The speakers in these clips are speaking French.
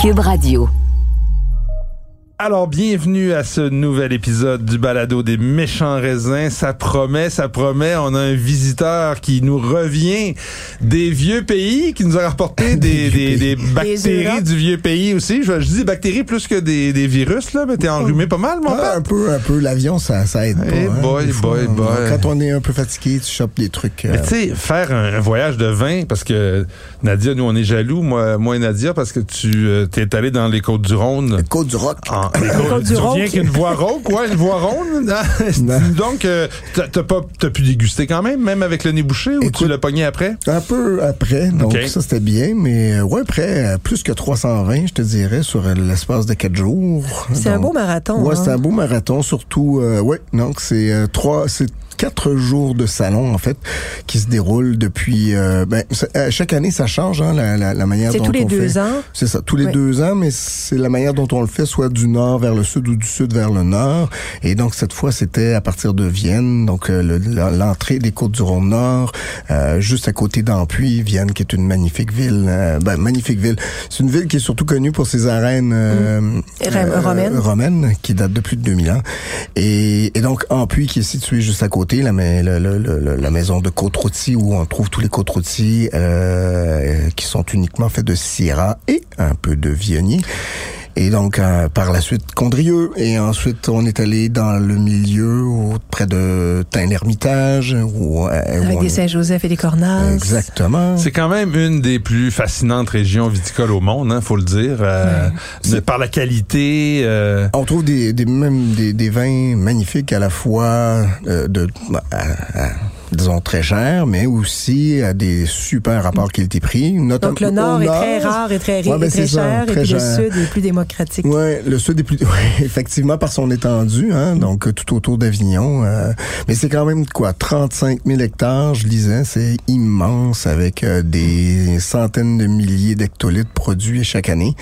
Cube Radio. Alors, bienvenue à ce nouvel épisode du balado des méchants raisins. Ça promet, ça promet. On a un visiteur qui nous revient des vieux pays, qui nous a rapporté des, des, des bactéries du vieux pays aussi. Je, je dis bactéries plus que des, des virus, là, mais t'es enrhumé pas mal, mon Ah, un peu, un peu. L'avion, ça, ça aide pas. Hein, boy, fois. boy, boy. Quand on est un peu fatigué, tu chopes des trucs. euh, Mais tu sais, faire un, un voyage de vin, parce que Nadia, nous, on est jaloux, moi, moi et Nadia, parce que tu euh, t'es allé dans les Côtes-du-Rhône. Côte du tu reviens qu'une voix rauque, ouais, une voix ronde? Non. Donc, euh, t'as pas, t'as pu déguster quand même, même avec le nez bouché, ou tu l'as pogné après? Un peu après, donc ça c'était bien, mais euh, ouais, après, euh, plus que 320, je te dirais, sur l'espace de quatre jours. C'est un beau marathon. Ouais, hein. c'est un beau marathon, surtout, euh, ouais, donc c'est euh, trois, c'est quatre jours de salon en fait qui se déroulent depuis. euh, ben, c'est- euh, chaque année, ça change hein, la, la, la manière C'est dont tous les on deux fait. ans? C'est ça, tous les deux ans, mais c'est la manière dont on le fait, soit du nord vers le sud ou du sud vers le nord. Et donc cette fois, c'était à partir de Vienne, donc euh, le- l'entrée des côtes du Rhône Nord, euh, juste à côté d'Ampuy, Vienne, qui est une magnifique ville. euh, ben, magnifique ville. C'est une ville qui est surtout connue pour ses arènes euh, Ra- romaines. romaines, qui datent de plus de 2000 ans. Et, et donc Ampuy, qui est situé juste à côté, la, maison de côte où on trouve tous les côtes euh, qui sont uniquement faits de syrah et un peu de viognier. Et donc, euh, par la suite, Condrieu. Et ensuite, on est allé dans le milieu, au- près de Tain-l'Hermitage. Où, euh, où Avec on- des Saint-Joseph et des Cornas. Exactement. C'est quand même une des plus fascinantes régions viticoles au monde, hein, faut le dire. euh, par la qualité. euh, On trouve des, des même des, des vins magnifiques à la fois euh, de à- à- disons très chers, mais aussi à des super rapports qualité-prix. Donc le nord est très rare et très, Ouais, et ben, très c'est ça, cher, très et puis le cher. sud est plus démocratique. Ouais, le sud est plus ouais, effectivement par son étendue, hein, donc euh, tout autour d'Avignon. euh, mais c'est quand même quoi, 35 000 hectares, je lisais, c'est immense avec euh, des centaines de milliers d'hectolitres produits chaque année.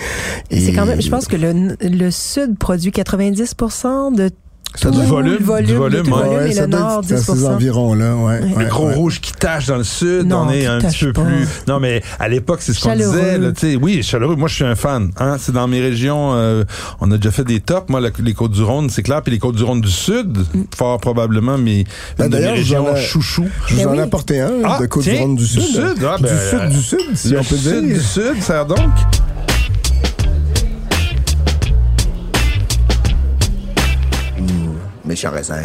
Et C'est quand même, je pense que le, le sud produit 90% de ça Du volume, le volume, du volume, ouais. volume, Ouais, et ça le nord être 10 à ces environs-là, ouais. Ouais. le gros ouais. rouge qui tache dans le sud, Non, on est un petit peu pas. plus. Non, mais à l'époque, c'est ce qu'on disait. Là, tu sais, oui, chaleureux. Moi, je suis un fan. Hein, c'est dans mes régions. euh, on a déjà fait des tops. Moi, la- les Côtes du Rhône, c'est clair. Puis les Côtes du Rhône du Sud, fort probablement, mais Ben, une de mes en régions chouchou. Je vous Ben en ai oui. apporté un Ah, de côte tiens, du Rhône du du Sud. Sud, ah, du ben, Sud du Sud, si on peut sud dire. du Sud, ça donc. Méchant raisin.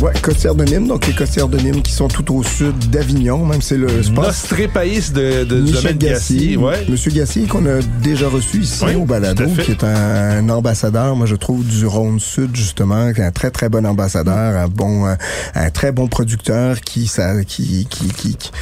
Ouais, Costière de Nîmes, donc les Costières de Nîmes qui sont tout au sud d'Avignon, même c'est le spot. Nostré Pays de, de, Michel Gassier. Ouais. Monsieur Gassier qu'on a déjà reçu ici Oui, au Balado, qui est un, un ambassadeur, moi je trouve du Rhône Sud justement, qui est un très très bon ambassadeur, un bon, un très bon producteur qui ça, qui qui qui, qui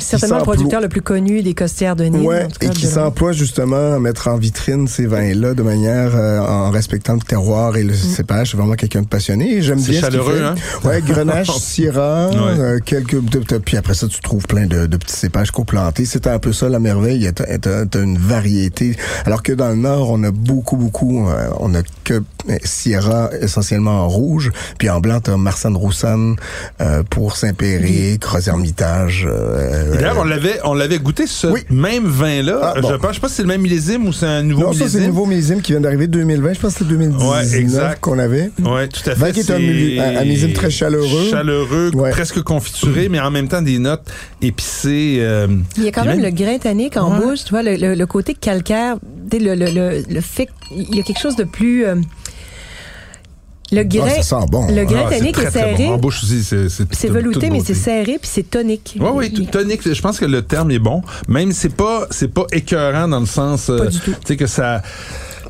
Certainement le producteur le plus connu des costières de Nîmes. Ouais, en tout cas, et qui de- s'emploie justement à mettre en vitrine ces vins-là de manière euh, en respectant le terroir et le cépage. C'est vraiment quelqu'un de passionné. J'aime C'est bien ce qu'il chaleureux, fait. hein? Ouais, Grenache, Syrah, Ouais. euh, quelques puis après ça tu trouves plein de, de petits cépages coplantés. C'est un peu ça la merveille. T'as t'as- t'as une variété. Alors que dans le nord, on a beaucoup beaucoup, euh, on a que euh, Sierra essentiellement en rouge, puis en blanc t'as Marsanne Roussanne euh, pour Saint-Péry, Croix-Hermitage. euh, D'ailleurs, on l'avait, on l'avait goûté ce Oui. même vin-là. Ah, je bon. pense, je sais pas si c'est le même millésime ou c'est un nouveau Non, ça, c'est millésime. le nouveau millésime qui vient d'arriver 2020. Je pense que c'est 2019 Ouais, exact. qu'on avait. Ouais, tout à fait. Vin qui est un millésime très chaleureux. Chaleureux, Ouais. presque confituré, mais en même temps des notes épicées. euh, Il y a quand même le grain tannique en Ouais. bouche, tu vois, le, le- le côté calcaire, tu sais, le, le, le, le fait qu'il y a quelque chose de plus... euh, le grain, Ah, ça sent bon. le grain ah, très, est serré, bon. En bouche aussi, c'est velouté, mais c'est serré, puis c'est tonique. Oui, oui, tonique. Je pense que le terme est bon. Même c'est pas, c'est pas écœurant dans le sens, euh, tu sais que ça,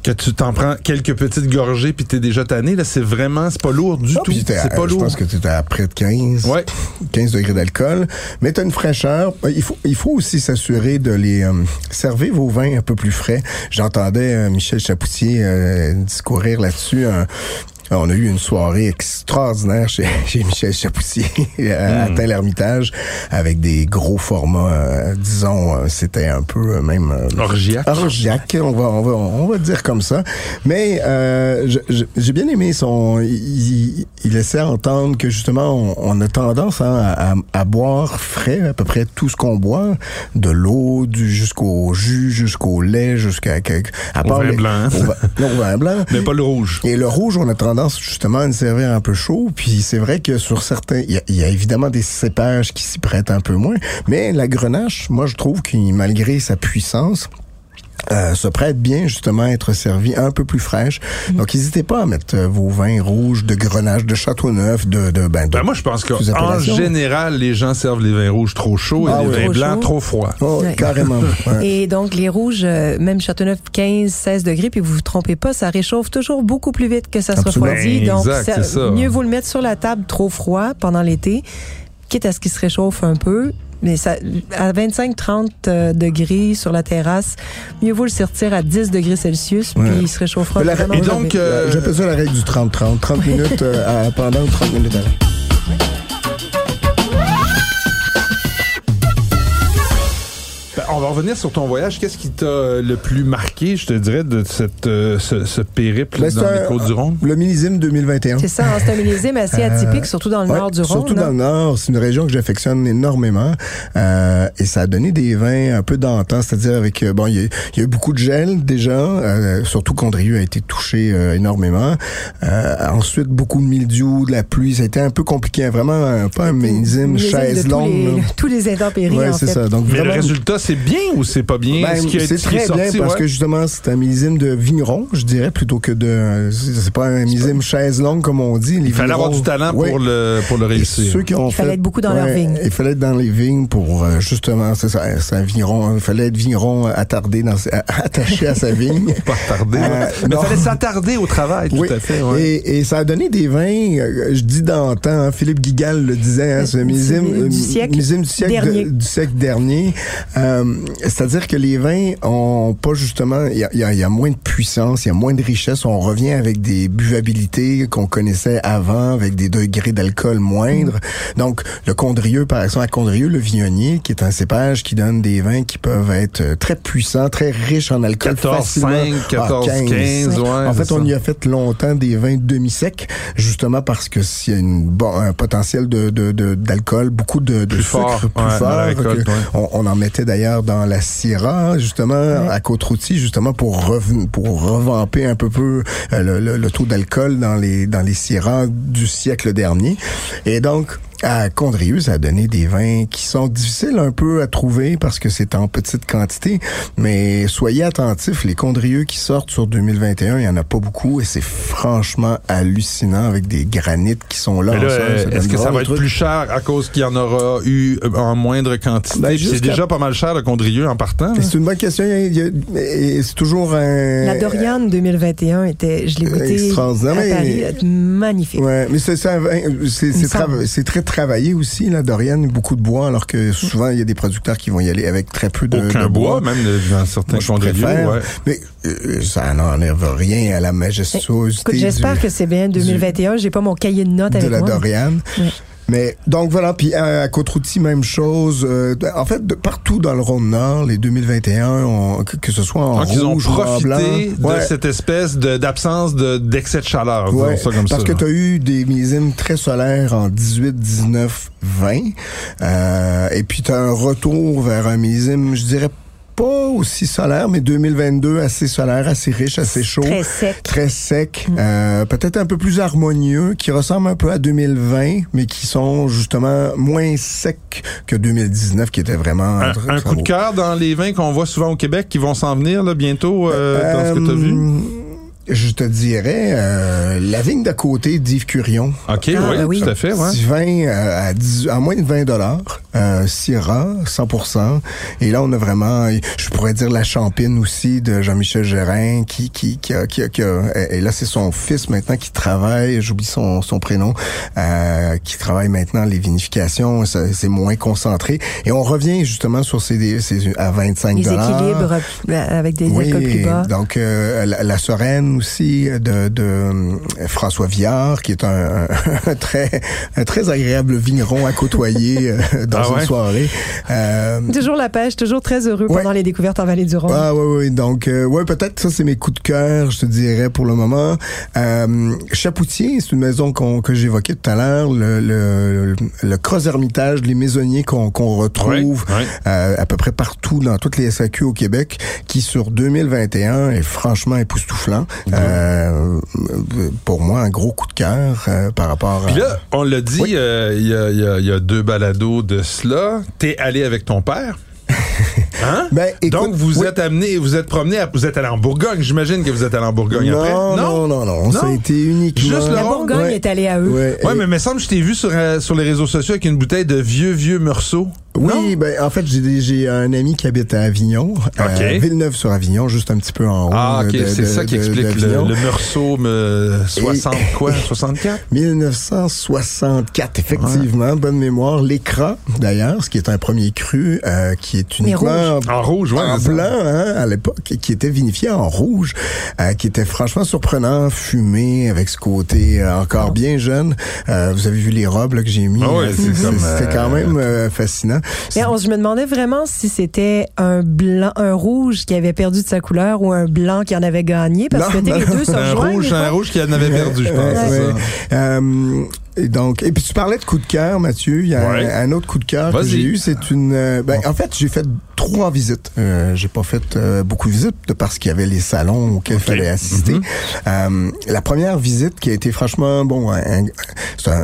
que tu t'en prends quelques petites gorgées puis t'es déjà tanné. Là, c'est vraiment, c'est pas lourd du Ah, tout. C'est pas Je lourd. pense que es à près de 15, Ouais. 15 degrés d'alcool. Mais tu as une fraîcheur. Il faut, il faut aussi s'assurer de les euh, servir vos vins un peu plus frais. J'entendais euh, Michel Chapoutier euh, discourir là-dessus. On a eu une soirée extraordinaire chez, chez Michel Chapoutier à, Mm. à l'Ermitage avec des gros formats. euh, disons, euh, c'était un peu euh, même euh, Orgiaque. orgiaque, on va, on va, on va dire comme ça. Mais euh, j'ai bien aimé son. Il, il- laissait entendre que justement, on, on a tendance hein, à, à boire frais à peu près tout ce qu'on boit, de l'eau, du jusqu'au jus, jusqu'au lait, jusqu'à à Au part vin les- blanc. au vin- non, au vin blanc. Mais pas le rouge. Et le rouge, on a tendance justement à le servir un peu chaud. Puis c'est vrai que sur certains, il y, y a évidemment des cépages qui s'y prêtent un peu moins. Mais la grenache, moi je trouve qu'il, malgré sa puissance, euh, se prête bien justement à être servi un peu plus fraîche. Donc n'hésitez pas à mettre euh, vos vins rouges de grenache, de Châteauneuf, de, de ben, de- Ben moi, je pense qu'en appellation. général, les gens servent les vins rouges trop chauds Ah et les oui. vins Trop blancs chaud. trop froids. Oh, Ouais. carrément. ouais. Et donc, les rouges, euh, même Châteauneuf, 15, 16 degrés, puis vous vous trompez pas, ça réchauffe toujours beaucoup plus vite que ça se refroidit. Donc, Exact, ça- c'est ça. mieux vaut le mettre sur la table trop froid pendant l'été, quitte à ce qu'il se réchauffe un peu. Mais ça, à 25-30 euh, degrés sur la terrasse, mieux vaut le sortir à 10 degrés Celsius, Ouais. puis il se réchauffera la- vraiment Et donc, euh, J'appelle ça la règle du 30-30. 30 minutes euh, pendant 30 minutes avant. On va revenir sur ton voyage. Qu'est-ce qui t'a euh, le plus marqué, je te dirais, de cette, euh, ce, ce périple Ben, dans un- les Côtes-du-Rhône? Le millésime 2021. C'est ça, hein, c'est un millésime assez atypique, surtout dans le Ouais, nord du Rhône. Surtout là. dans le nord, c'est une région que j'affectionne énormément euh, et ça a donné des vins un peu d'antan, c'est-à-dire avec euh, bon, il y, a- il y a eu beaucoup de gel déjà, euh, surtout Condrieu a été touché euh, énormément. Euh, ensuite beaucoup de mildiou, de la pluie, ça a été un peu compliqué, hein, vraiment euh, pas un millésime chaise tous longue. les- là. tous les intempéries, Ouais, en c'est fait. ça. Donc Mais le vraiment résultat, c'est bien ou c'est pas bien? ben, Ce c'est très sorti, bien parce ouais. que justement c'est un millésime de vigneron, je dirais plutôt que de c'est pas un millésime chaise longue comme on dit. Les Il fallait avoir du talent Ouais. pour le pour le Et réussir. ceux qui ont Il fallait fait- être beaucoup dans leurs vignes. Il fallait être dans les vignes pour euh, justement, c'est ça, c'est un vigneron. Il fallait être vigneron attardé dans, attaché à sa vigne. Pas tarder. Euh, ouais. Mais il fallait s'attarder au travail, Oui. tout à fait. ouais. Et, et ça a donné des vins, euh, je dis d'antan, hein, Philippe Guigal le disait, hein, c'est un Du- millésime, du siècle du siècle, dernier. de- du siècle dernier. Euh, C'est-à-dire que les vins ont pas justement, il y a, il y a- il y a moins de puissance, il y a moins de richesse. On revient avec des buvabilités qu'on connaissait avant, avec des degrés d'alcool moindres. Donc, le Condrieu, par exemple, à Condrieu, le Viognier, qui est un cépage qui donne des vins qui peuvent être euh, très puissants, très riches en alcool. 14, facilement. 5, 14, Ah, 15, ouais. en fait, on y a fait longtemps des vins demi-secs, justement parce que s'il y a une, bon, un potentiel de, de, de- d'alcool, beaucoup de, de Plus sucre fort, plus ouais, fort. que ouais. on en mettait d'ailleurs dans la Syrah, justement, à Côte-Routy, justement pour pour revamper un peu peu euh, le, le- le taux d'alcool dans les dans les Syrahs du siècle dernier. Et donc à Condrieu, ça a donné des vins qui sont difficiles un peu à trouver parce que c'est en petite quantité, mais soyez attentifs, les Condrieux qui sortent sur 2021, il y en a pas beaucoup et c'est franchement hallucinant avec des granites qui sont là. Euh, est-ce que ça va être truc. plus cher à cause qu'il y en aura eu euh, en moindre quantité? Ben, c'est déjà pas mal cher le Condrieu en partant. là. C'est une bonne question. C'est toujours un. La Dorian 2021 était, je l'ai goûté Extraordinaire, à Paris, elle est magnifique. Ouais, mais c'est c'est très travaillé aussi la Dorian, beaucoup de bois alors que souvent il y a des producteurs qui vont y aller avec très peu de, Aucun de bois, même de- dans certains Moi, je préfère. Ouais. Mais euh, ça n'enlève rien à la majestuosité Écoute, j'espère que c'est bien 2021. J'ai pas mon cahier de notes de avec la moi. Dorian. Ouais. Mais donc voilà, puis à, à Côte-Routy, même chose. Euh, en fait, de, partout dans le Rhône-Nord, les 2021, on- que, que ce soit en Donc, ils ont rouge ou en profité blanc. de Ouais. cette espèce d'absence de, d'excès de chaleur, disons Ouais, ça comme parce ça. que tu as eu des millésimes très solaires en 18, 19, 20. Euh, et puis tu as un retour vers un millésime, je dirais pas aussi solaire, mais 2022 assez solaire, assez riche, assez chaud. Très sec. Très sec, euh, peut-être un peu plus harmonieux, qui ressemble un peu à 2020, mais qui sont justement moins secs que 2019, qui était vraiment... Un, très- un coup de cœur dans les vins qu'on voit souvent au Québec qui vont s'en venir là, bientôt, euh, dans ce que tu as vu? Je te dirais euh, la vigne d'à côté d'Yves Curion. OK, Ah, oui, ben oui. tout à fait. Ouais. Petit vin euh, à, 10 à moins de 20 dollars, euh, Syrah, 100%. Et là, on a vraiment, je suis pourrait dire la champine aussi de Jean-Michel Gérin, qui qui qui a, qui, a, qui a- et là c'est son fils maintenant qui travaille, j'oublie son son prénom, euh, qui travaille maintenant les vinifications, c'est moins concentré et on revient justement sur ces, ces à 25 Les équilibres euh, avec des oui, alcools plus bas. donc euh, la, la Sereine aussi de, de euh, François Viard, qui est un, un très un très agréable vigneron à côtoyer euh, dans Ah une soirée. Euh, Toujours la pêche, toujours très heureux Ouais. pendant les découvertes en Vallée du Rhône. ah oui, oui. Donc, euh, ouais, peut-être ça, c'est mes coups de cœur, je te dirais, pour le moment. Euh, Chapoutier, c'est une maison que j'évoquais tout à l'heure, le, le, le Cross Hermitage, les maisonniers qu'on, retrouve Ouais, ouais. euh, à peu près partout dans toutes les SAQ au Québec, qui sur 2021 est franchement époustouflant. Euh, pour moi, un gros coup de cœur euh, par rapport Puis à... là, on l'a dit, Oui. euh, il y, a, y y deux balados de cela. T'es allé avec ton père. Hein? Ben, écoute, Donc, vous oui. êtes amené, vous êtes promené, à- vous êtes allé en Bourgogne. J'imagine que vous êtes allé en Bourgogne après. non, non, non, non, Ça a Non? été uniquement... Juste la? Bourgogne Ouais. est allée à eux. Ouais, Ouais, et- mais il me semble que je t'ai vu sur, sur les réseaux sociaux avec une bouteille de vieux, vieux morceaux. Oui, ben en fait j'ai des- j'ai un ami qui habite à Avignon, OK. euh, Villeneuve-sur-Avignon, juste un petit peu en haut. Ah, ok, de- c'est ça qui de- explique le, le morceau me, 60 quoi? 64? 1964, effectivement, bonne mémoire. L'écran, d'ailleurs, ce qui est un premier cru, euh, qui est uniquement En rouge, ouais. en blanc hein, à l'époque, qui était vinifié en rouge, euh, qui était franchement surprenant, fumé, avec ce côté euh, encore bien jeune. Euh, vous avez vu les robes là, que j'ai mis, Ah ouais, euh, c'était euh, quand même euh, fascinant. Mais on- je me demandais vraiment si c'était un blanc, un rouge qui avait perdu de sa couleur ou un blanc qui en avait gagné, parce Non, que sais, les non, deux se Un rouge, un rouge qui en avait perdu, je pense. Ouais, ouais. Euh, et donc, et puis tu parlais de coup de cœur, Mathieu. Il y a Ouais. un, un autre coup de cœur que Vas-y. J'ai eu. C'est une. euh, ben, en fait, j'ai fait trois visites. Euh, j'ai pas fait euh, beaucoup de visites de parce qu'il y avait les salons auxquels il fallait assister. Mhm. Euh, la première visite qui a été franchement bon, un- un-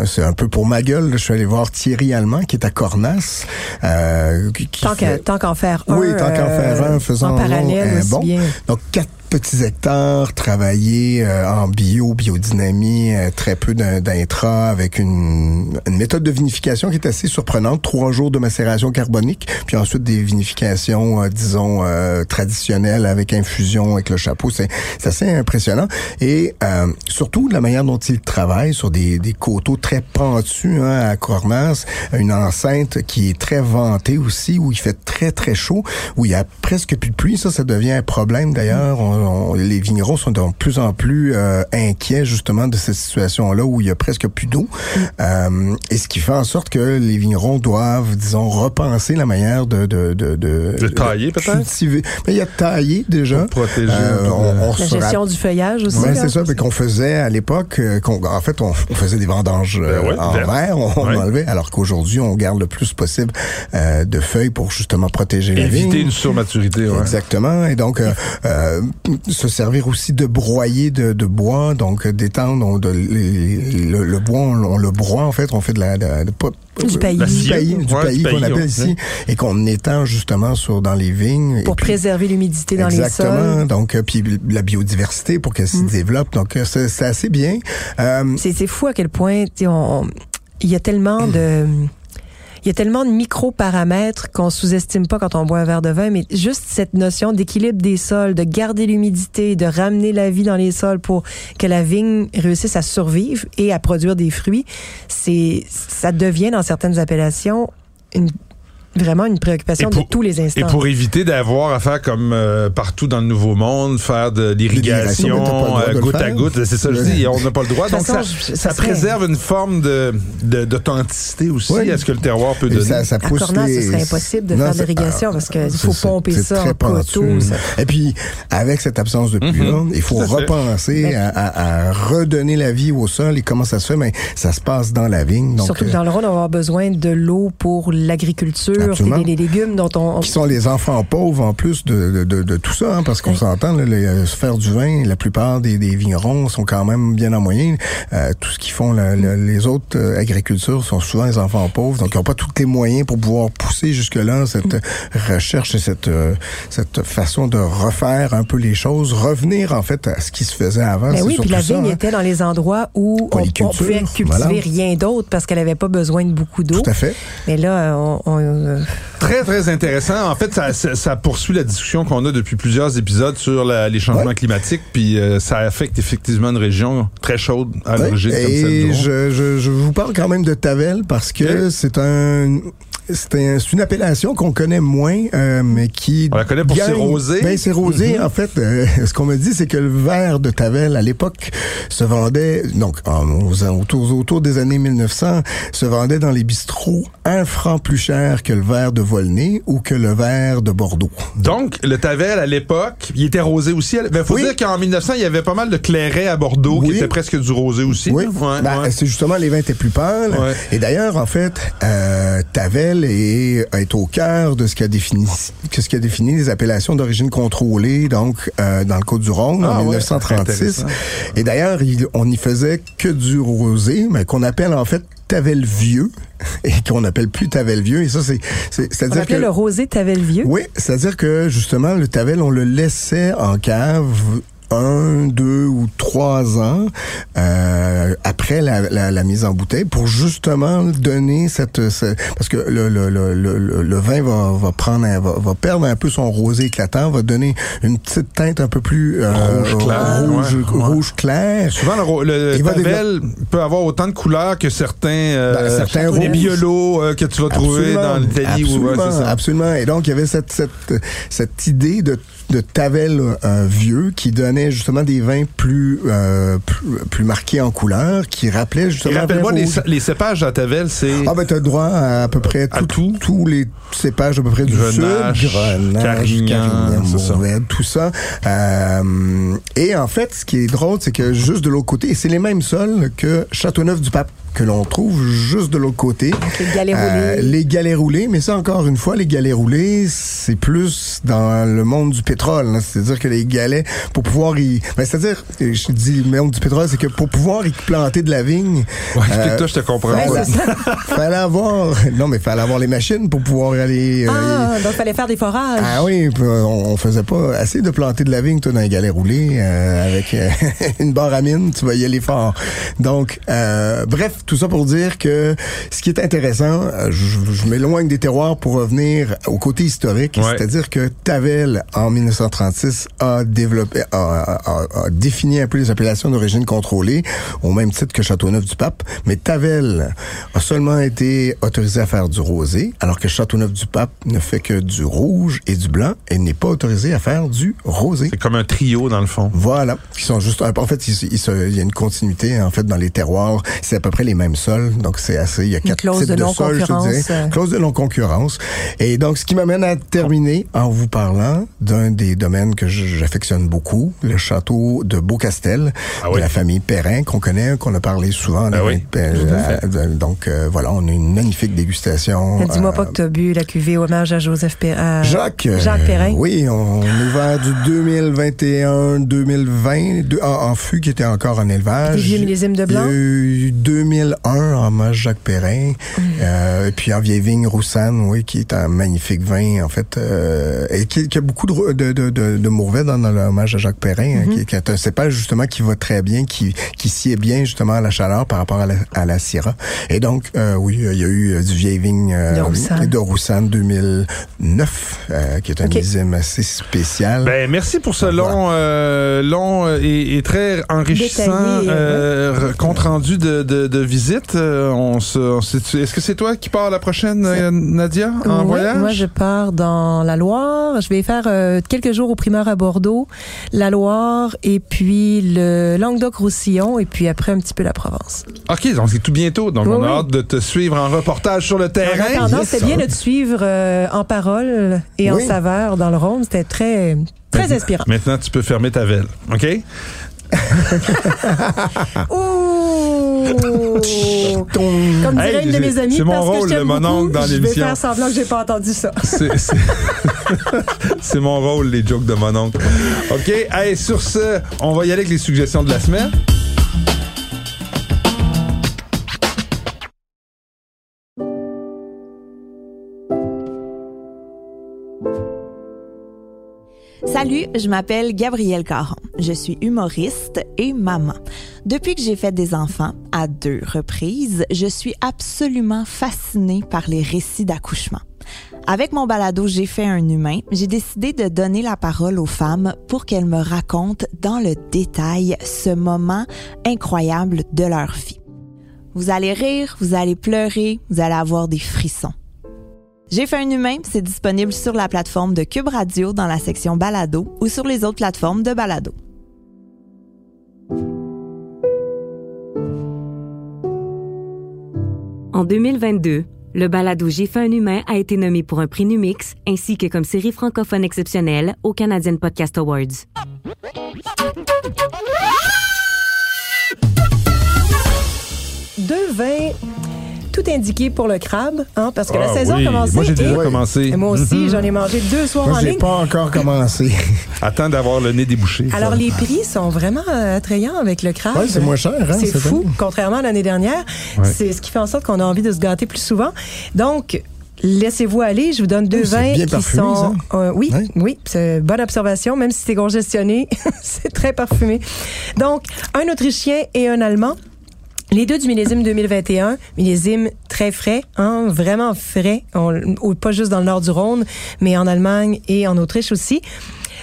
c'est un, peu pour ma gueule. Je suis allé voir Thierry Allemand qui est à Cornas. Euh, qui, qui Tant fait- qu'en faire un. Oui, tant qu'en faire un, faisant en parallèle un bon. bien. Donc, quatre petits hectares travaillés euh, en bio, biodynamie, euh, très peu d'in- d'intra, avec une, une méthode de vinification qui est assez surprenante. Trois jours de macération carbonique, puis ensuite des vinifications, euh, disons, euh, traditionnelles avec infusion, avec le chapeau. C'est assez impressionnant. Et euh, surtout, la manière dont ils travaillent sur des, des coteaux très pentus hein, à Cornas, une enceinte qui est très ventée aussi, où il fait très, très chaud, où il y a presque plus de pluie. Ça, ça devient un problème d'ailleurs. On- les vignerons sont de plus en plus euh, inquiets justement de cette situation-là où il y a presque plus d'eau. Euh, et ce qui fait en sorte que les vignerons doivent, disons, repenser la manière de... De, de, de, De tailler, peut-être? cultiver. Mais il y a taillé déjà. Pour protéger Euh, on, on La gestion du feuillage aussi. Ouais, là. c'est ça, mais qu'on faisait à l'époque, euh, qu'on, en fait, on, on faisait des vendanges euh, Ben ouais, en vert. verre, on, Ouais. enlevait, alors qu'aujourd'hui, on garde le plus possible euh, de feuilles pour justement protéger la Éviter vigne. une surmaturité, ouais. Exactement. Et donc, euh, euh, se servir aussi de broyer de, de bois, donc euh, d'étendre on- de, les- le, le bois, on, on le broie en fait, on fait de la... De, de- Du paillis. Du paillis, du Ouais, paillis du qu'on appelle ouais. ici, et qu'on étend justement sur dans les vignes. Pour puis- préserver l'humidité dans les Exactement. sols. Donc, euh, puis la biodiversité pour qu'elle se Mm. développe. Donc, euh, c'est c'est assez bien. Euh, C'est c'est fou à quel point tu sais, on- on- il y a tellement de il y a tellement de micro-paramètres qu'on sous-estime pas quand on boit un verre de vin, mais juste cette notion d'équilibre des sols, de garder l'humidité, de ramener la vie dans les sols pour que la vigne réussisse à survivre et à produire des fruits, c'est ça devient dans certaines appellations une vraiment une préoccupation Et pour- de tous les Et instants. pour éviter d'avoir à faire comme euh, partout dans le Nouveau Monde, faire de L'irrigation, euh, de goutte à goutte, c'est ça je dis, on n'a pas le droit. De Donc façon, ça, je- ça ça préserve une forme de de- d'authenticité aussi Oui. à ce que le terroir peut et donner. ça, ça à pousse Cornas, les... ce serait impossible de Non, faire de l'irrigation parce qu'il faut pomper ça très en ça- Et puis, avec cette absence de pluie, là, il faut à repenser à, à- à redonner la vie au sol. Et comment ça se fait? Mais ça se passe dans la vigne. Donc, Surtout que euh, dans le Rhône, on va avoir besoin de l'eau pour l'agriculture, Absolument. les, les légumes dont on... on- qui sont les enfants pauvres en plus de, de, de, de tout ça, hein, parce qu'on Oui. s'entend, euh, faire du vin, la plupart des, des vignerons sont quand même bien en moyenne. Euh, tout ce qu'ils font, le- les autres euh, agricultures sont souvent les enfants pauvres, donc ils n'ont pas tous les moyens pour pouvoir pousser jusque-là cette euh, recherche et cette, euh, cette façon de refaire un peu les choses, revenir en fait à ce qui se faisait avant. Ben c'est oui, puis la vigne hein. était dans les endroits où on, on pouvait cultiver voilà. rien d'autre parce qu'elle avait pas besoin de beaucoup d'eau. Tout à fait. Mais là, on, on- Très, très intéressant. En fait, ça, ça, ça poursuit la discussion qu'on a depuis plusieurs épisodes sur la- les changements Ouais. climatiques, puis euh, ça affecte effectivement une région très chaude à Ouais. l'origine, comme celle Et du Rhône. je, je, je vous parle quand même de Tavel parce que c'est un c'est un- c'est une appellation qu'on connaît moins, euh, mais qui On la connaît pour ses rosés. Ben, c'est rosé. Mhm. En fait, euh, ce qu'on me dit, c'est que le verre de Tavel, à l'époque, se vendait, donc en- aux, autour, autour des années 1900, se vendait dans les bistrots un franc plus cher que le verre de Volnay ou que le verre de Bordeaux. Donc, le Tavel, à l'époque, il était rosé aussi. Il faut Oui. dire qu'en 1900, il y avait pas mal de clairets à Bordeaux qui Oui. étaient presque du rosé aussi. Oui, Ouais, Ben, ouais. c'est justement les vins étaient plus pâles. Ouais. Et d'ailleurs, en fait, euh, Tavel est, est au cœur de ce qui a défini, que ce qui a défini les appellations d'origine contrôlée, donc euh, dans le Côte du Rhône Ah en ouais, 1936. intéressant. Et d'ailleurs, il- on n'y faisait que du rosé, mais qu'on appelle en fait Tavel vieux et qu'on appelle plus Tavel vieux. Et ça, c'est, c'est, on c'est-à-dire appelait que le rosé Tavel vieux? oui, c'est-à-dire que justement, le Tavel, on le laissait en cave un, deux ou trois ans euh, après la, la, la mise en bouteille pour justement donner cette, ce- parce que le, le, le, le, le vin va, va prendre un- va, va perdre un peu son rosé éclatant, va donner une petite teinte un peu plus euh, Rouge clair, rouge, ouais, ouais. rouge clair. Souvent, le, le Tavel peut avoir autant de couleurs que certains, euh, Ben, certains les rouges. biolos euh, que tu vas trouver Absolument. dans l'Italie. ou ouais, Absolument, ça. absolument. Et donc, il y avait cette, cette, cette idée de, de Tavel euh, vieux qui donnait justement des vins plus, euh, plus, plus marqués en couleur, qui rappelaient justement... rappelle-moi, les, cépages à Tavel, c'est... Ah ben t'as droit à à peu près À tout- tout? tous les cépages à peu près du sud, Grenache, Carignan, tout ça. Euh, et en fait, ce qui est drôle, c'est que juste de l'autre côté, et c'est les mêmes sols que Châteauneuf-du-Pape que l'on trouve juste de l'autre côté. Donc, les galets Euh, roulés. les galets roulés, mais ça encore une fois, les galets roulés, c'est plus dans le monde du pétrole. hein. C'est-à-dire que les galets, pour pouvoir y... Ben, c'est-à-dire, je dis le monde du pétrole, c'est que pour pouvoir y planter de la vigne... Ouais, euh, explique-toi, je te comprends. Ouais, pas. c'est ça. fallait avoir... Non, mais fallait avoir les machines pour pouvoir aller... euh, y- Ah, donc fallait faire des forages. ah oui, puis, on, on faisait pas assez de planter de la vigne, toi, dans un galet roulé, euh, avec euh, une barre à mine, tu vas y aller fort. Donc, euh, bref, tout ça pour dire que ce qui est intéressant, euh, je, je m'éloigne des terroirs pour revenir au côté historique, Ouais. c'est-à-dire que Tavel, en 1936, a développé, a, a- a- défini un peu les appellations d'origine contrôlée, au même titre que Châteauneuf-du-Pape, mais Tavel a seulement été autorisé à faire du rosé, alors que Châteauneuf-du-Pape ne fait que du rouge et du blanc et n'est pas autorisé à faire du rosé. C'est comme un trio, dans le fond. Voilà, qui sont juste. En fait, il, il y a une continuité en fait dans les terroirs. C'est à peu près les mêmes sols, donc c'est assez. Il y a quatre types de de, sols, je te non-concurrence, dirais. Clause de non concurrence. Et donc, ce qui m'amène à terminer en vous parlant d'un des domaines que j'affectionne beaucoup, le château de Beaucastel Ah de la famille Perrin qu'on connaît, qu'on a parlé souvent. Ah oui, euh, euh, donc euh, voilà, on a une magnifique dégustation. Dis-moi euh, pas que tu as bu la cuvée hommage à Joseph Perrin. Jacques. Jacques Perrin. Oui, on est ouvert du 2021-2020 de- en, en fût qui était encore en élevage. Des vieux millésimes de blanc? Il y a eu 2001 en hommage Jacques Perrin. Euh, et puis en vieille vigne Roussanne, oui, qui est un magnifique vin, en fait, euh, et qui, qui a beaucoup de, de, de, de, de Mourvèdre dans l'hommage à Jacques Perrin, hein, qui, qui est un cépage justement qui va très bien, qui, qui sied bien justement à la chaleur par rapport à la, à la Syrah. Et donc, euh, oui, il y a eu du vieille vigne euh, De Roussanne. de Roussanne 2009, euh, qui est un Ok. millésime assez spécial. Ben, merci pour ce long, euh, long et, et très enrichissant Détaillé, euh, compte rendu de, de, de visite. Euh, on se, Est-ce que c'est toi qui pars la prochaine, euh, Nadia, en Oui, voyage? Moi, je pars dans la Loire. Je vais faire euh, quelques jours au primeur à Bordeaux, la Loire, et puis le Languedoc-Roussillon, et puis après un petit peu la Provence. OK, donc c'est tout bientôt. Donc, Oui, on a oui. hâte de te suivre en reportage sur le En terrain. attendant, yes, ça. bien de te suivre euh, en parole et en saveur dans le Rhône. C'était très, très inspirant. Maintenant, tu peux fermer ta velle. OK? Ouh! Comme dirait Hey, une de mes amies, c'est mon parce que rôle je de mon oncle dans je vais l'émission. faire semblant que j'ai pas entendu ça. C'est- C'est c'est mon rôle, les jokes de mon oncle. OK, hey, sur ce, on va y aller avec les suggestions de la semaine. Salut, je m'appelle Gabrielle Caron. Je suis humoriste et maman. Depuis que j'ai fait des enfants, à deux reprises, je suis absolument fascinée par les récits d'accouchement. Avec mon balado J'ai fait un humain, j'ai décidé de donner la parole aux femmes pour qu'elles me racontent dans le détail ce moment incroyable de leur vie. Vous allez rire, vous allez pleurer, vous allez avoir des frissons. J'ai fait un humain, c'est disponible sur la plateforme de Cube Radio dans la section balado ou sur les autres plateformes de balado. En 2022, le balado J'ai fait un humain a été nommé pour un prix Numix ainsi que comme série francophone exceptionnelle au Canadian Podcast Awards. Deux vins tout indiqué pour le crabe, hein, parce que la Ah saison oui. a commencé. Moi, j'ai déjà et- commencé. et moi aussi, Mhm. j'en ai mangé deux soirs Moi, en j'ai ligne. pas encore commencé. Attends d'avoir le nez débouché. Alors, les prix sont vraiment euh, attrayants avec le crabe. Ouais, c'est moins cher, hein, C'est fou, contrairement à l'année dernière. Ouais. C'est ce qui fait en sorte qu'on a envie de se gâter plus souvent. Donc, laissez-vous aller. Je vous donne deux Oui, vins bien qui parfumé, sont... euh, oui, Ouais. oui, c'est bonne observation. Même si c'est congestionné, c'est très parfumé. Donc, un Autrichien et un Allemand. Les deux du millésime 2021, millésime très frais, hein, vraiment frais, pas juste dans le nord du Rhône, mais en Allemagne et en Autriche aussi.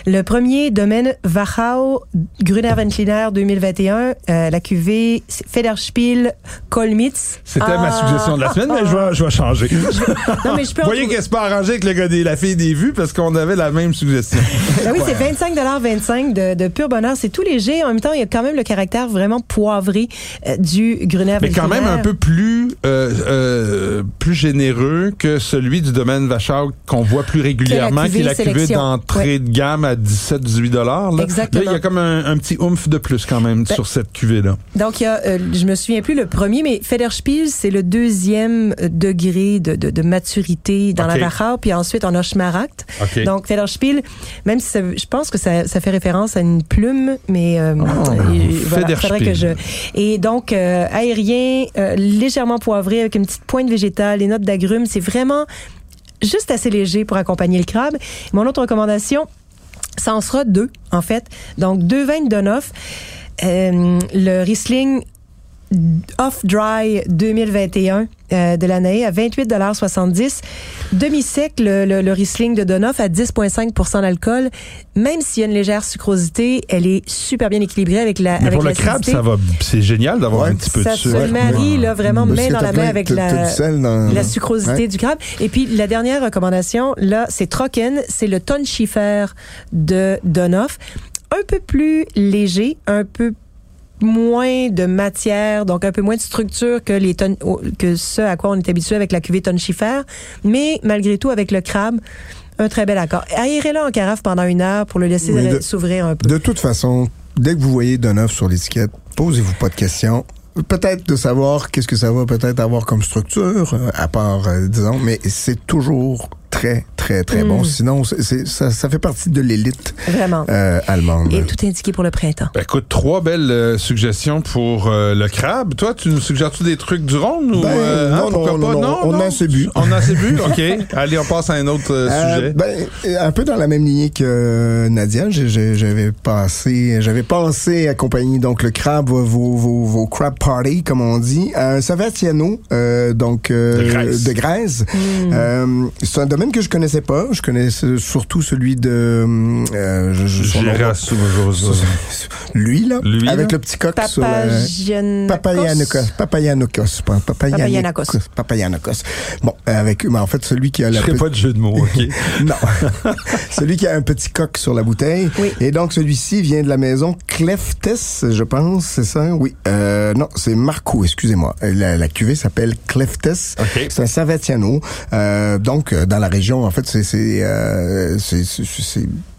Le premier domaine Wachau Gruner Veltliner 2021, euh, la cuvée Federspiel Kolmitz. C'était Ah. ma suggestion de la semaine, mais je vais, je vais changer. Non, mais je peux Vous voyez qu'elle se pas arrangée avec le gars des, la fille des vues parce qu'on avait la même suggestion. Ben oui, c'est 25,25 de, de pur bonheur. C'est tout léger. En même temps, il y a quand même le caractère vraiment poivré euh, du Gruner Mais quand même un peu plus euh, euh, plus généreux que celui du domaine Vachard qu'on voit plus régulièrement, qui est la cuvée d'entrée de gamme à 17-18 dollars. Exactement. Là, il y a comme un, un petit oomph de plus quand même Ben, sur cette cuvée-là. Donc, il y a, euh, je me souviens plus le premier, mais Federspiel, c'est le deuxième euh, degré de, de, de maturité dans la Wachau, puis ensuite on a Schmaragd. Donc, Federspiel, même si ça, je pense que ça, ça fait référence à une plume, mais euh, Oh, et voilà, Federspiel. faudrait que je. Et donc euh, aérien, euh, légèrement poivré avec une petite pointe végétale, les notes d'agrumes, c'est vraiment juste assez léger pour accompagner le crabe. Mon autre recommandation, ça en sera deux, en fait. Donc, deux vins de Donoff. Euh, le Riesling Off-Dry 2021 euh, de l'année à 28,70 Demi-sec, le, le, le Riesling de Donoff à 10,5% d'alcool. Même s'il y a une légère sucrosité, elle est super bien équilibrée avec la Mais avec pour le crabe, ça va. C'est génial d'avoir Ouais, un petit peu Ça de se sucre. marie là, vraiment Parce main dans la main avec la, dans- la sucrosité Ouais. du crabe. Et puis la dernière recommandation, là, c'est Trocken, c'est le Tonschiefer de Donoff. Un peu plus léger, un peu moins de matière, donc un peu moins de structure que les ton- que ce à quoi on est habitué avec la cuvée Tonschiefer, mais malgré tout avec le crabe, un très bel accord. Aérez-le en carafe pendant une heure pour le laisser s'ouvrir un peu. De toute façon, dès que vous voyez Donoff sur l'étiquette, posez-vous pas de questions. Peut-être de savoir qu'est-ce que ça va peut-être avoir comme structure, euh, à part, euh, disons, mais c'est toujours très, très, très Mm. bon. Sinon, c'est- c'est- ça, ça fait partie de l'élite Vraiment. euh, allemande. Et tout indiqué pour le printemps. Ben, écoute, trois belles euh, suggestions pour euh, le crabe. Toi, tu nous suggères-tu des trucs du Rhône ou Ben, euh, hein, non, pourquoi non, pas? non, on a assez bu. On a assez bu, ok. Allez, on passe à un autre euh, Euh, sujet. ben, un peu dans la même lignée que euh, Nadia, j'avais passé, j'avais pensé accompagner donc le crabe, vos, vos, vos crab party comme on dit, un Savatiano, euh, donc euh, De Grèce. de Grèce. Euh, c'est un domaine que je connaissais pas. Je connaissais surtout celui de euh, je, je- lui là, Lui, avec là. le petit coq sur la pas Papayanakos. Papayanakos, Papayanakos. Bon, avec, mais en fait, celui qui a Je la ferai petite- pas de jeu de mots, ok. non. Celui qui a un petit coq sur la bouteille. Oui. Et donc, celui-ci vient de la maison Cleftes, je pense, c'est ça? Oui. Euh, non, c'est Marco, excusez-moi. La, la cuvée s'appelle Cleftes. OK. C'est un Savatiano. Euh, donc, euh, dans la région, en fait, c'est c'est euh,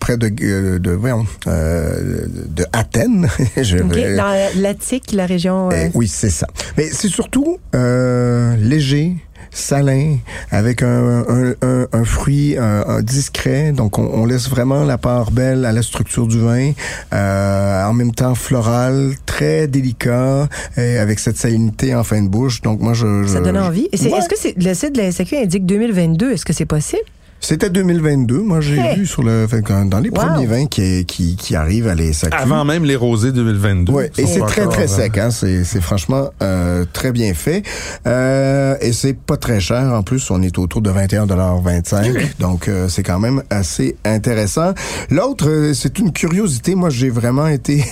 près de, euh, de, voyons, euh, de Athènes. je OK. vais- Dans l'Attique, la région. euh, eh oui, c'est ça. Mais c'est surtout euh, léger, salin, avec un, un, un, un fruit un discret. Donc, on, on laisse vraiment la part belle à la structure du vin. Euh, en même temps, floral, très délicat, et avec cette salinité en fin de bouche. Donc, moi, je... Ça je- donne envie. Ouais. Est-ce que c'est le site de la SAQ indique 2022? Est-ce que c'est possible? C'était 2022. Moi, j'ai Hey. vu sur le, fait, dans les Wow. premiers vins qui, qui, qui arrivent à les SAQ. Avant même les rosés 2022. Ouais, et c'est très très euh, sec, hein. C'est c'est franchement euh, très bien fait. Euh, et c'est pas très cher en plus. On est autour de 21,25 Donc euh, c'est quand même assez intéressant. L'autre, euh, c'est une curiosité. Moi, j'ai vraiment été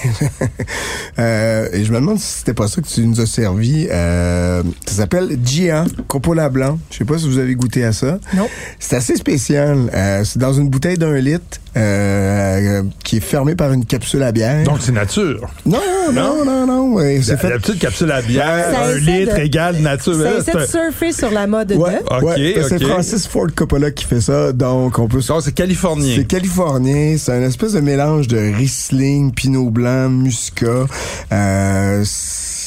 euh, et je me demande si c'était pas ça que tu nous as servi. Euh, ça s'appelle Gia Coppola Blanc. Je sais pas si vous avez goûté à ça. Non. C'est assez spécial. Euh, c'est dans une bouteille d'un litre euh, qui est fermée par une capsule à bière. Donc c'est nature. Non, non, non, non. ouais, c'est La, fait. la petite capsule à bière, Ça un litre de- égale nature. Ça essaie c'est de surfer sur la mode Ouais, de. Ok, ouais, c'est. Francis Ford Coppola qui fait ça, donc on peut. Non, c'est californien. C'est californien, c'est un espèce de mélange de Riesling, Pinot Blanc, Muscat. Euh,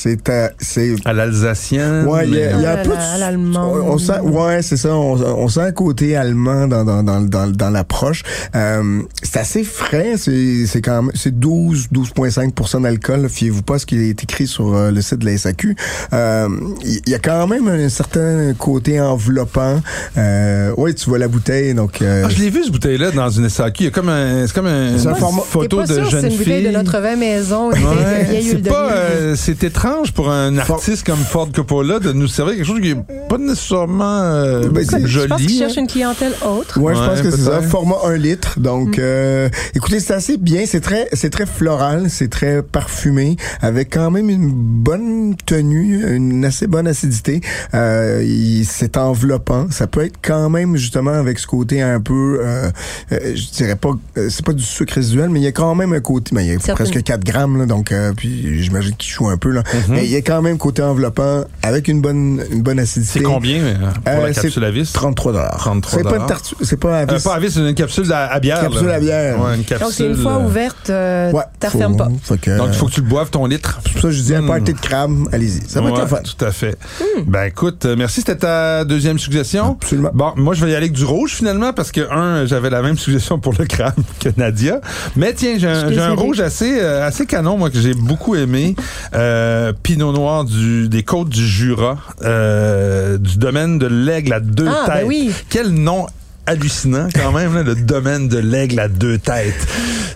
c'est à- c'est À l'alsacien. Ouais, il y a, y a À un peu la- à l'allemande. on, sent, ouais, c'est ça. On, on sent un côté allemand dans dans dans dans, dans l'approche. Euh, c'est assez frais. C'est c'est quand même c'est 12 12,5 d'alcool. là. Fiez-vous pas à ce qui est écrit sur euh, le site de la SAQ. Euh, Il y, a quand même un certain côté enveloppant. Euh, ouais, tu vois la bouteille, donc. euh, Ah, je l'ai vu, cette bouteille-là, dans une SAQ. Il y a comme un, c'est comme un, C'est un une format- photo pas de sûr, jeune C'est une bouteille fille. de notre vin maison, bouteille Ouais, de vieille c'est huile pas, euh, c'est étrange pour un artiste comme Ford Coppola de nous servir quelque chose qui est pas nécessairement euh, Ben, c'est- joli. Je pense qu'il hein. cherche une clientèle autre. Ouais, je pense que c'est ça. Format 1 litre. Donc, euh, écoutez, c'est assez bien. C'est très, c'est très floral, c'est très parfumé, avec quand même une bonne tenue, une assez bonne acidité. Euh, il- c'est enveloppant. Ça peut être quand même justement avec ce côté un peu, euh, euh, je dirais pas, c'est pas du sucre résiduel, mais il y a quand même un côté, mais il y a presque 4 grammes, là, donc euh, puis j'imagine qu'il joue un peu là. Mm-hmm. Mais il y a quand même côté enveloppant avec une bonne, une bonne acidité. C'est combien euh, pour Euh, la capsule à vis? 33 dollars. 33 C'est pas une tartu- c'est pas à Euh, vis. pas à vis, c'est une capsule à, à bière. Capsule là. à bière. Ouais, une capsule. Donc, c'est une fois euh, ouverte, euh, Ouais, refermes pas. que, Donc, il faut que tu le boives, ton litre. C'est pour ça que je dis un Hmm. party de crabe, allez-y. Ça va être Ouais, le fun. Tout à fait. Hmm. Ben écoute, merci. C'était ta deuxième suggestion. Absolument. Bon, moi je vais y aller avec du rouge finalement parce que un, j'avais la même suggestion pour le crabe que Nadia. Mais tiens, j'ai un, un rouge assez euh, assez canon moi que j'ai beaucoup aimé. Euh, Pinot noir du des côtes du Jura, euh, du domaine de l'aigle à deux Ah, ben têtes. oui. Quel nom hallucinant quand même là, le domaine de l'aigle à deux têtes.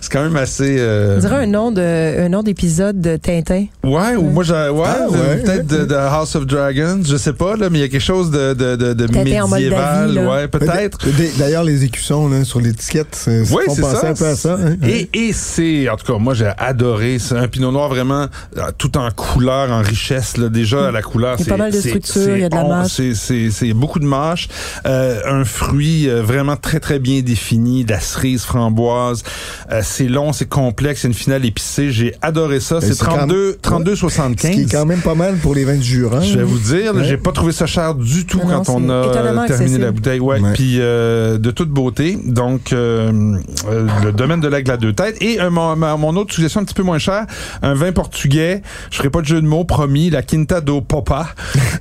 C'est quand même assez. euh, On dirait un nom de, un nom d'épisode de Tintin. Ouais, ou moi, j'ai, ouais, Ah, ouais. peut-être de, de House of Dragons, je sais pas, là, mais il y a quelque chose de, de, de, de médiéval, ouais, peut-être. D'ailleurs, les écussons là, sur l'étiquette, c'est Oui, c'est penser ça. un peu à ça. hein. Et, et c'est, en tout cas, moi, j'ai adoré. C'est un pinot noir vraiment euh, tout en couleur, en richesse. Là, déjà, à la couleur, Il y a c'est pas mal de c'est- structure, c'est il y a de la on- mâche. C'est, c'est, c'est beaucoup de mâche. Euh, un fruit euh, vraiment très, très bien défini, de la cerise framboise. Euh, c'est long, c'est complexe, c'est une finale épicée. J'ai adoré ça. C'est c'est quand 32, même- 32 Ce qui est 75. quand même pas mal pour les vins du Jura. Je vais vous dire, Ouais. j'ai pas trouvé ça cher du tout Non, non, quand on a terminé la bouteille. Ouais, Ouais. puis euh, de toute beauté. Donc euh, euh, le domaine de l'aigle à deux têtes et euh, mon, autre suggestion un petit peu moins cher, un vin portugais. Je ferai pas de jeu de mots, promis. La Quinta do Popa,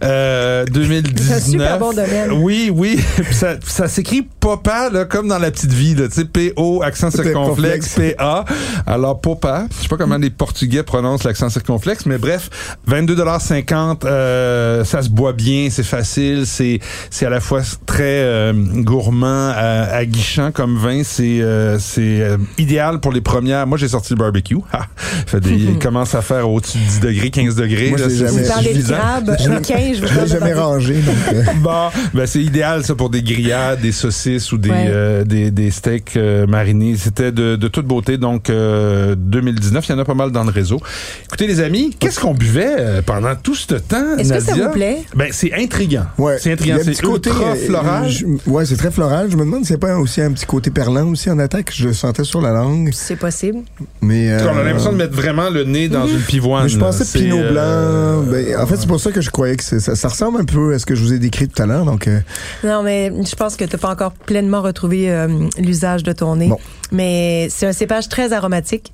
euh, 2019. C'est un super bon domaine. Oui, oui. Ça, ça s'écrit Popa là, comme dans la petite vie, là, tu sais, P O accent circonflexe P A. Alors Popa, je sais pas comment les Portugais prononcent l'accent circonflexe, mais bref, 22,50 euh, ça se boit bien, c'est facile, c'est c'est à la fois très euh, gourmand, euh, aguichant comme vin, c'est euh, c'est euh, idéal pour les premières. Moi j'ai sorti le barbecue. Ha! fait des, il commence à faire au-dessus de 10 degrés, 15 degrés. Moi, là, jamais- Vous c'est parlez de suffisant. crabe, le 15, je l'ai jamais rangé. Donc, euh, Bon, ben c'est idéal ça pour des grillades, des saucisses ou des Ouais. euh, des, des steaks euh, marinés. C'était de, de toute beauté. Donc euh, 2019, il y en a pas mal dans le réseau. Écoutez les amis, qu'est-ce qu'on buvait euh, pendant tout ce temps Est-ce que ça vous plaît? Ben c'est intriguant. ouais. C'est Il y intriguant. a un C'est petit côté ultra euh, floral. je- ouais, c'est très floral. Je me demande s'il n'y a pas aussi un petit côté perlant aussi en attaque. Je le sentais sur la langue. C'est possible. Mais, On a euh, l'impression de mettre vraiment le nez dans une pivoine. Mais je pensais C'est, Pinot euh, Blanc. Ben, en fait, c'est pour ça que je croyais que c'est- ça, ça ressemble un peu à ce que je vous ai décrit tout à l'heure. Donc, euh, Non, mais je pense que tu n'as pas encore pleinement retrouvé euh, l'usage de ton nez. Bon. Mais c'est un cépage très aromatique,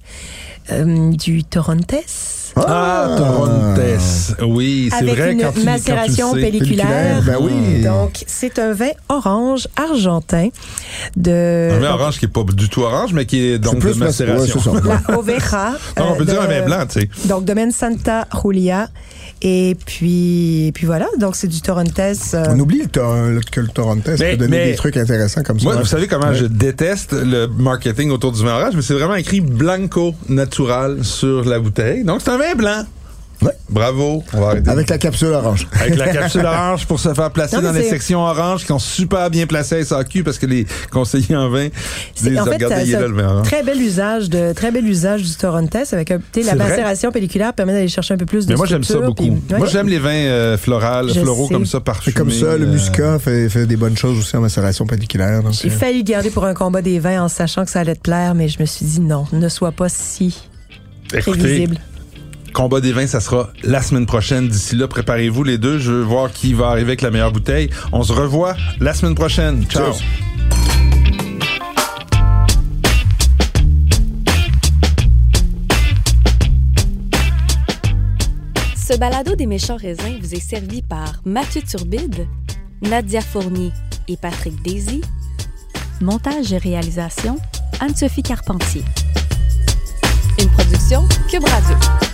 euh, du Torontes. Ah, Torontes. Oui, c'est avec vrai une quand tu, macération quand tu le sais. pelliculaire. Ben oui. Donc, c'est un vin orange argentin de Un vin orange qui est pas du tout orange, mais qui est donc C'est de plus macération. ouais, c'est ça. la Oveja. Non, on peut euh, dire un vin blanc, tu sais. Donc, domaine Santa Julia. Et puis, et puis voilà, donc c'est du Torontes. euh, On oublie le tor- que le Torontes Mais- peut donner mais- des trucs intéressants comme ça. Moi, vous savez comment Ouais. je déteste le marketing autour du vin orange, mais c'est vraiment écrit Blanco Natural sur la bouteille. Donc, c'est un vin blanc. Ouais. Bravo. On va arrêter. Avec la capsule orange. Avec la capsule orange pour se faire placer Non, dans les sections oranges qui sont super bien placées à SAQ parce que les conseillers en vin disent en fait, regardez, ça- il est ça- là le vin orange. très bel usage de très bel usage du Torontes avec un, la macération pelliculaire permet d'aller chercher un peu plus de Mais moi, j'aime ça beaucoup. puis- ouais. Moi, j'aime les vins euh, floraux sais. comme ça, C'est parfumés. comme ça, le euh, muscat fait, fait des bonnes choses aussi en macération pelliculaire. J'ai euh, failli le garder pour un combat des vins en sachant que ça allait te plaire, mais je me suis dit non, ne sois pas si Écoutez, prévisible. Combat des vins, ça sera la semaine prochaine. D'ici là, préparez-vous les deux. Je veux voir qui va arriver avec la meilleure bouteille. On se revoit la semaine prochaine. Ciao. Cheers. Ce balado des méchants raisins vous est servi par Mathieu Turbide, Nadia Fournier et Patrick Daisy. Montage et réalisation, Anne-Sophie Carpentier. Une production Cube Radio.